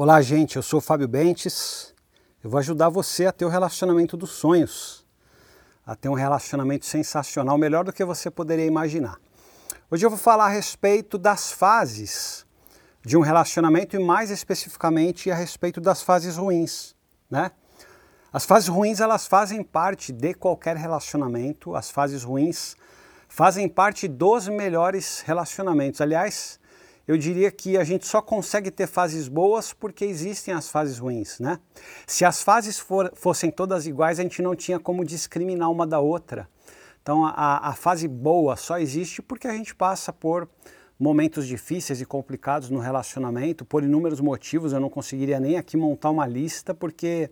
Olá, gente. Eu sou o Fábio Bentes. Eu vou ajudar você a ter o relacionamento dos sonhos, a ter um relacionamento sensacional, melhor do que você poderia imaginar. Hoje eu vou falar a respeito das fases de um relacionamento e mais especificamente a respeito das fases ruins, né? As fases ruins elas fazem parte de qualquer relacionamento. As fases ruins fazem parte dos melhores relacionamentos. Aliás, eu diria que a gente só consegue ter fases boas porque existem as fases ruins, né? Se as fases for, fossem todas iguais, a gente não tinha como discriminar uma da outra. Então a, a fase boa só existe porque a gente passa por momentos difíceis e complicados no relacionamento, por inúmeros motivos. Eu não conseguiria nem aqui montar uma lista porque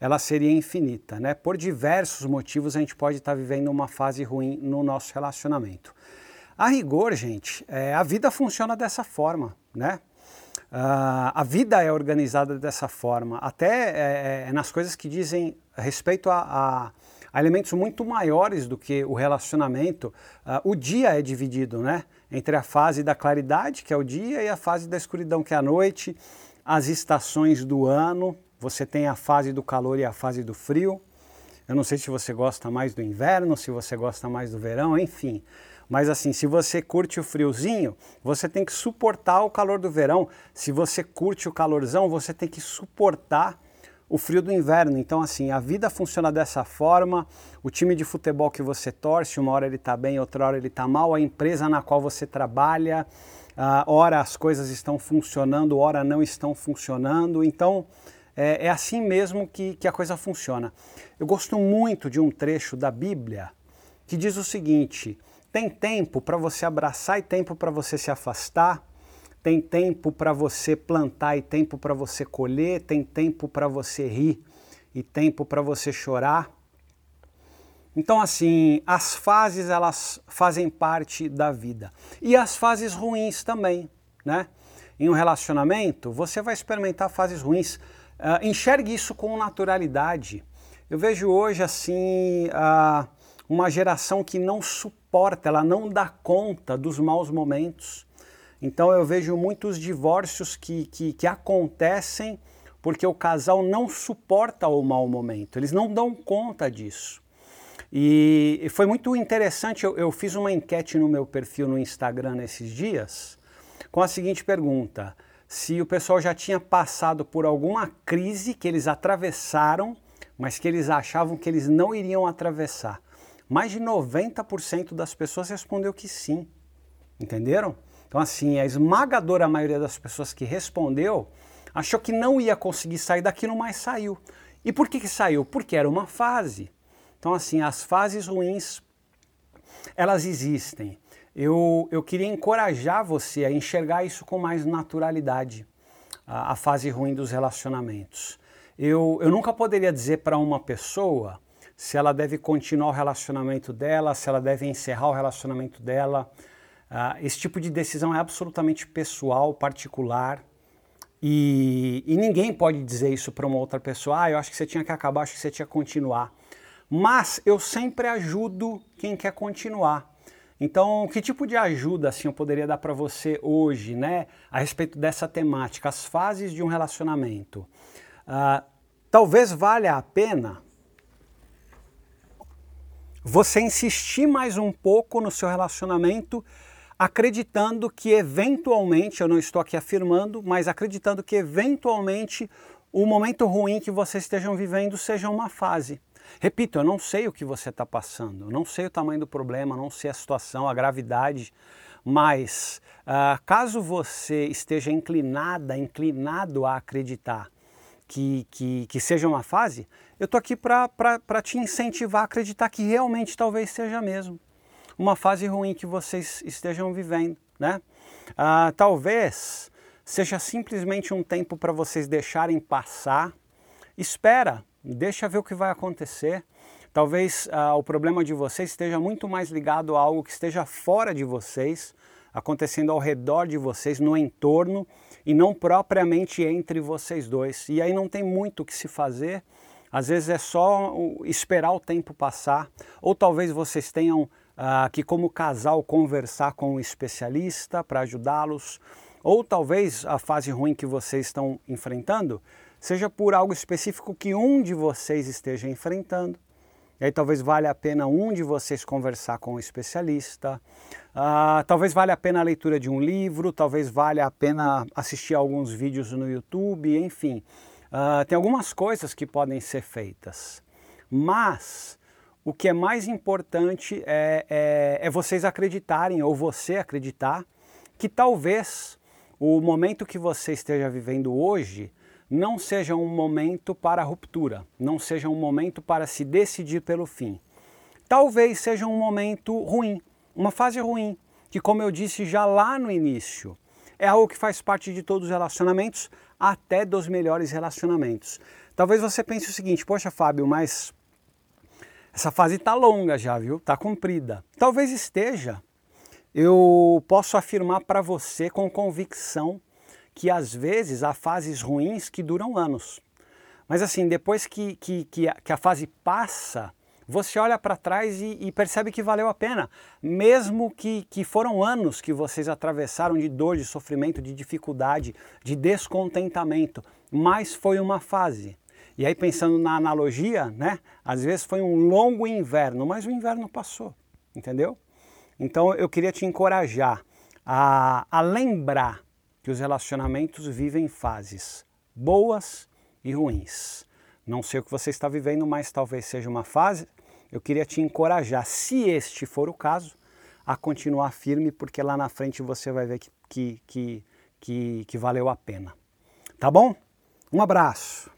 ela seria infinita, né? Por diversos motivos a gente pode estar vivendo uma fase ruim no nosso relacionamento. A rigor, gente, é, a vida funciona dessa forma, né? Uh, a vida é organizada dessa forma, até é, é, nas coisas que dizem respeito a, a, a, elementos muito maiores do que o relacionamento. Uh, o dia é dividido, né? Entre a fase da claridade, que é o dia, e a fase da escuridão, que é a noite, as estações do ano. Você tem a fase do calor e a fase do frio. Eu não sei se você gosta mais do inverno, se você gosta mais do verão, enfim. Mas assim, se você curte o friozinho, você tem que suportar o calor do verão. Se você curte o calorzão, você tem que suportar o frio do inverno. Então, assim, a vida funciona dessa forma. O time de futebol que você torce, uma hora ele está bem, outra hora ele está mal. A empresa na qual você trabalha, uh, ora as coisas estão funcionando, ora não estão funcionando. Então, é, é assim mesmo que, que a coisa funciona. Eu gosto muito de um trecho da Bíblia que diz o seguinte: tem tempo para você abraçar e tempo para você se afastar. Tem tempo para você plantar e tempo para você colher. Tem tempo para você rir e tempo para você chorar. Então, assim, as fases elas fazem parte da vida e as fases ruins também, né? Em um relacionamento, você vai experimentar fases ruins. Uh, enxergue isso com naturalidade. Eu vejo hoje assim uh, uma geração que não suporta ela não dá conta dos maus momentos. Então eu vejo muitos divórcios que, que, que acontecem porque o casal não suporta o mau momento, eles não dão conta disso. E foi muito interessante, eu, eu, fiz uma enquete no meu perfil no Instagram nesses dias, com a seguinte pergunta: se o pessoal já tinha passado por alguma crise que eles atravessaram, mas que eles achavam que eles não iriam atravessar. Mais de 90% das pessoas respondeu que sim. Entenderam? Então, assim, a esmagadora maioria das pessoas que respondeu achou que não ia conseguir sair daquilo, mas saiu. E por que, que saiu? Porque era uma fase. Então, assim, as fases ruins, elas existem. Eu, eu queria encorajar você a enxergar isso com mais naturalidade, a, a fase ruim dos relacionamentos. Eu, eu nunca poderia dizer para uma pessoa se ela deve continuar o relacionamento dela, se ela deve encerrar o relacionamento dela. Uh, esse tipo de decisão é absolutamente pessoal, particular. E, e ninguém pode dizer isso para uma outra pessoa. Ah, eu acho que você tinha que acabar, acho que você tinha que continuar. Mas eu sempre ajudo quem quer continuar. Então, que tipo de ajuda assim eu poderia dar para você hoje, né, a respeito dessa temática, as fases de um relacionamento? Uh, talvez valha a pena você insistir mais um pouco no seu relacionamento, acreditando que eventualmente, eu não estou aqui afirmando, mas acreditando que eventualmente o momento ruim que vocês estejam vivendo seja uma fase. Repito, eu não sei o que você está passando, não sei o tamanho do problema, não sei a situação, a gravidade, mas uh, caso você esteja inclinada, inclinado a acreditar que, que, que seja uma fase, eu estou aqui para te incentivar a acreditar que realmente talvez seja mesmo uma fase ruim que vocês estejam vivendo, né? Ah, talvez seja simplesmente um tempo para vocês deixarem passar. Espera, deixa ver o que vai acontecer. Talvez ah, o problema de vocês esteja muito mais ligado a algo que esteja fora de vocês, acontecendo ao redor de vocês, no entorno, e não propriamente entre vocês dois. E aí não tem muito o que se fazer às vezes é só esperar o tempo passar, ou talvez vocês tenham uh, que, como casal, conversar com um especialista para ajudá-los, Ou talvez a fase ruim que vocês estão enfrentando seja por algo específico que um de vocês esteja enfrentando. E aí talvez valha a pena um de vocês conversar com um especialista, uh, talvez valha a pena a leitura de um livro, talvez valha a pena assistir alguns vídeos no YouTube, enfim. Uh, tem algumas coisas que podem ser feitas. Mas o que é mais importante é, é, é vocês acreditarem, ou você acreditar, que talvez o momento que você esteja vivendo hoje não seja um momento para ruptura, não seja um momento para se decidir pelo fim. Talvez seja um momento ruim, uma fase ruim, que, como eu disse já lá no início, é algo que faz parte de todos os relacionamentos, até dos melhores relacionamentos. Talvez você pense o seguinte: poxa, Fábio, mas essa fase está longa já, viu? Está comprida. Talvez esteja. Eu posso afirmar para você com convicção que às vezes há fases ruins que duram anos. Mas assim, depois que, que, que, a, que a fase passa, você olha para trás e, e, percebe que valeu a pena. Mesmo que, que foram anos que vocês atravessaram de dor, de sofrimento, de dificuldade, de descontentamento, mas foi uma fase. E aí pensando na analogia, né? Às vezes foi um longo inverno, mas o inverno passou, entendeu? Então eu queria te encorajar a, a lembrar que os relacionamentos vivem fases boas e ruins. Não sei o que você está vivendo, mas talvez seja uma fase. Eu queria te encorajar, se este for o caso, a continuar firme, porque lá na frente você vai ver que, que, que, que, que valeu a pena. Tá bom? Um abraço.